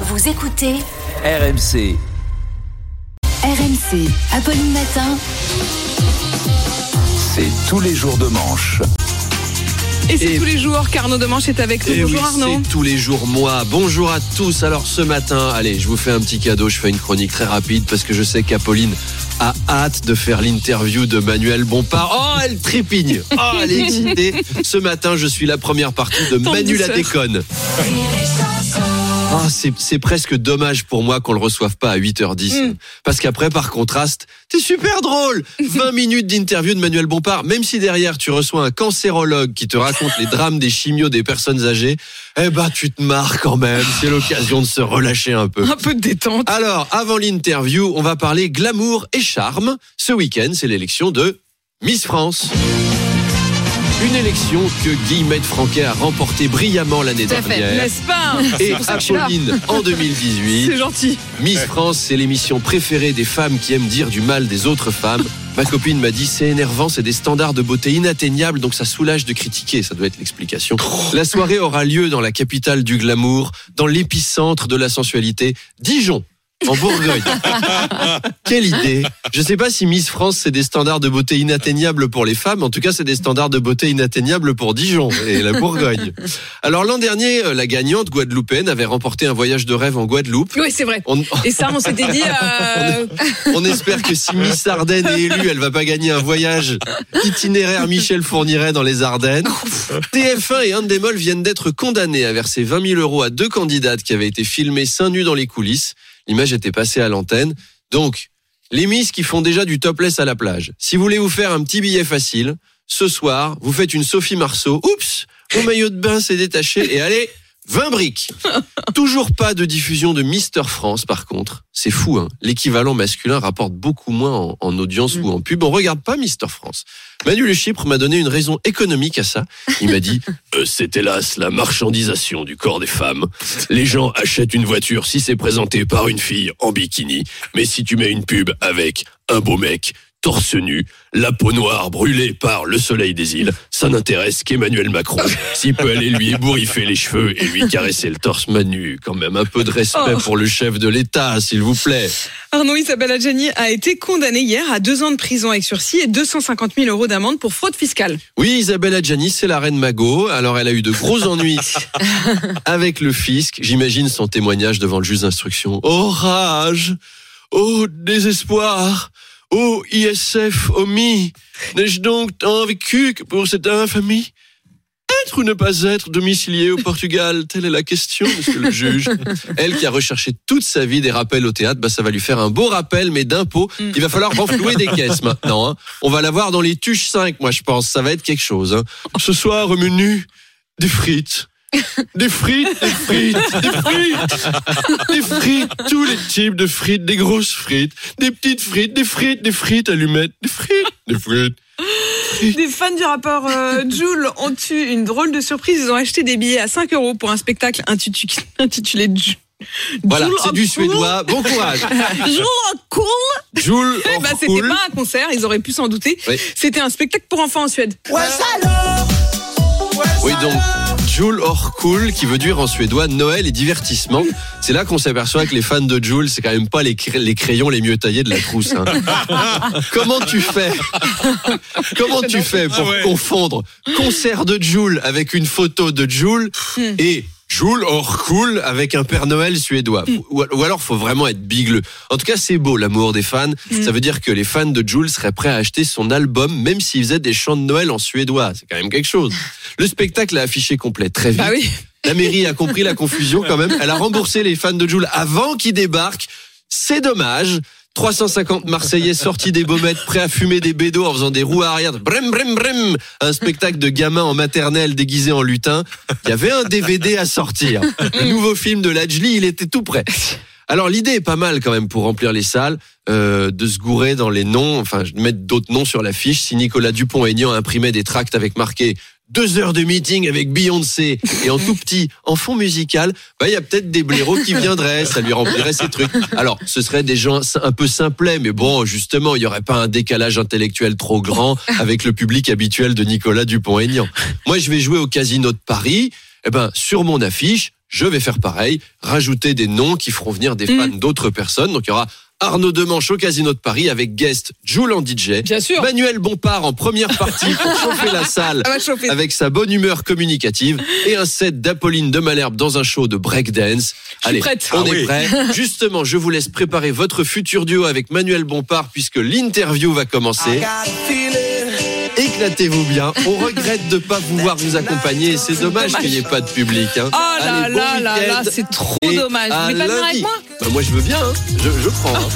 Vous écoutez RMC. RMC, Apolline Matin. C'est tous les jours de manche. Et c'est tous les jours qu'Arnaud Demanche est avec nous. Et Bonjour oui, Arnaud. c'est tous les jours moi. Bonjour à tous. Alors ce matin, allez, je vous fais un petit cadeau. Je fais une chronique très rapide parce que je sais qu'Apolline a hâte de faire l'interview de Manuel Bompard. Oh, elle trépigne. Oh, elle est excitée. Ce matin, je suis la première partie de Tant Manu la déconne. Ah, c'est, presque dommage pour moi qu'on le reçoive pas à 8h10. Mm. Parce qu'après, par contraste, c'est super drôle. 20 minutes d'interview de Manuel Bompard. Même si derrière, tu reçois un cancérologue qui te raconte les drames des chimios des personnes âgées, eh ben, tu te marres quand même. C'est l'occasion de se relâcher un peu. Un peu de détente. Alors, avant l'interview, on va parler glamour et charme. Ce week-end, c'est l'élection de Miss France. Une élection que Guillemette Franquet a remportée brillamment l'année dernière. n'est-ce pas Et. Apolline en 2018. C'est gentil. Miss France, c'est l'émission préférée des femmes qui aiment dire du mal des autres femmes. Ma copine m'a dit c'est énervant, c'est des standards de beauté inatteignables, donc ça soulage de critiquer, ça doit être l'explication. La soirée aura lieu dans la capitale du glamour, dans l'épicentre de la sensualité, Dijon. En Bourgogne. Quelle idée. Je sais pas si Miss France c'est des standards de beauté inatteignables pour les femmes, en tout cas c'est des standards de beauté inatteignables pour Dijon et la Bourgogne. Alors l'an dernier, euh, la gagnante guadeloupéenne avait remporté un voyage de rêve en Guadeloupe. Oui, c'est vrai. On, Et ça, on s'était dit. euh, on espère que si Miss Ardennes est élue, elle va pas gagner un voyage itinéraire Michel Fourniret dans les Ardennes. TF1 et Endemol viennent d'être condamnés à verser 20 000 euros à deux candidates qui avaient été filmées seins nus dans les coulisses. L'image était passée à l'antenne. Donc, les Miss qui font déjà du topless à la plage. Si vous voulez vous faire un petit billet facile, ce soir, vous faites une Sophie Marceau. Oups, mon maillot de bain s'est détaché et allez, 20 briques. Toujours pas de diffusion de Mister France, par contre. C'est fou, hein. L'équivalent masculin rapporte beaucoup moins en, en audience ou en pub. On regarde pas Mister France. Manu Le Chypre m'a donné une raison économique à ça. Il m'a dit Euh, C'est hélas la marchandisation du corps des femmes. Les gens achètent une voiture si c'est présenté par une fille en bikini. Mais si tu mets une pub avec un beau mec, torse nu, la peau noire brûlée par le soleil des îles, ça n'intéresse qu'Emmanuel Macron. S'il peut aller lui ébouriffer les cheveux et lui caresser le torse Manu, quand même un peu de respect Oh. pour le chef de l'État, s'il vous plaît. Arnaud Isabelle Adjani a été condamné hier à deux ans de prison avec sursis et 250 000 euros d'amende pour fraude fiscale. Oui, Isabelle Adjani, c'est la reine Magot. Alors, elle a eu de gros ennuis avec le fisc. J'imagine son témoignage devant le juge d'instruction. Oh rage, oh désespoir, oh ISF omis. N'ai-je donc tant vécu que pour cette infamie? Être ou ne pas être domicilié au Portugal Telle est la question, monsieur le juge. Elle qui a recherché toute sa vie des rappels au théâtre, bah ça va lui faire un beau rappel, mais d'impôts. Il va falloir renflouer des caisses maintenant. hein. On va la voir dans les tuches 5, moi je pense. Ça va être quelque chose. hein. Ce soir, au menu, des frites. Des frites, des frites, des frites, des frites, tous les types de frites, des grosses frites, des petites frites, des frites, des frites allumettes, des frites, des frites. Des fans du rappeur euh, Jules ont eu une drôle de surprise. Ils ont acheté des billets à 5 euros pour un spectacle intitu- intitulé Ju- Voilà, c'est du Cool. suédois. Bon courage. Jules Cool. Jules Eh ben, c'était pas un concert, ils auraient pu s'en douter. Oui. C'était un spectacle pour enfants en Suède. Oui, donc Jules Orkul, qui veut dire en suédois Noël et divertissement. C'est là qu'on s'aperçoit que les fans de Jules, c'est quand même pas les, cr- les crayons les mieux taillés de la trousse. hein. Comment tu fais? Comment tu fais pour confondre concert de Jules avec une photo de Jules et Jules Orkul avec un Père Noël suédois ou, ou alors faut vraiment être bigleux. En tout cas, c'est beau l'amour des fans. Ça veut dire que les fans de Jules seraient prêts à acheter son album même s'il faisait des chants de Noël en suédois. C'est quand même quelque chose. Le spectacle a affiché complet très vite. Bah oui. La mairie a compris la confusion quand même. Elle a remboursé les fans de Jules avant qu'ils débarquent. C'est dommage. 350 Marseillais sortis des baumettes, prêts à fumer des bédos en faisant des roues arrière. Brem, brem, brem. Un spectacle de gamins en maternelle déguisés en lutin. Il y avait un DVD à sortir. Le nouveau film de Lajli, il était tout prêt. Alors l'idée est pas mal quand même pour remplir les salles, euh, de se gourer dans les noms, enfin de mettre d'autres noms sur l'affiche. Si Nicolas Dupont-Aignan imprimait des tracts avec marqué deux heures de meeting avec Beyoncé et en tout petit, en fond musical, bah il y a peut-être des blaireaux qui viendraient, ça lui remplirait ses trucs. Alors ce seraient des gens un peu simplets, mais bon justement il y aurait pas un décalage intellectuel trop grand avec le public habituel de Nicolas Dupont-Aignan. Moi je vais jouer au Casino de Paris. Eh ben, sur mon affiche, je vais faire pareil, rajouter des noms qui feront venir des Mm. fans d'autres personnes. Donc il y aura Arnaud Demanche au Casino de Paris avec guest Jules en DJ. Bien sûr. Manuel Bompard en première partie pour chauffer la salle chauffer. avec sa bonne humeur communicative et un set d'Apolline de Malherbe dans un show de breakdance. Allez, prête. on Ah est oui. prêt. Justement, je vous laisse préparer votre futur duo avec Manuel Bompard puisque l'interview va commencer. Éclatez-vous bien. On regrette de pas pouvoir vous accompagner c'est dommage dommage. qu'il n'y ait pas de public. hein. Oh là Allez, bon là là là, c'est trop et dommage. Vous voulez pas venir avec moi? Bah, moi je veux bien, hein. je, je prends. hein.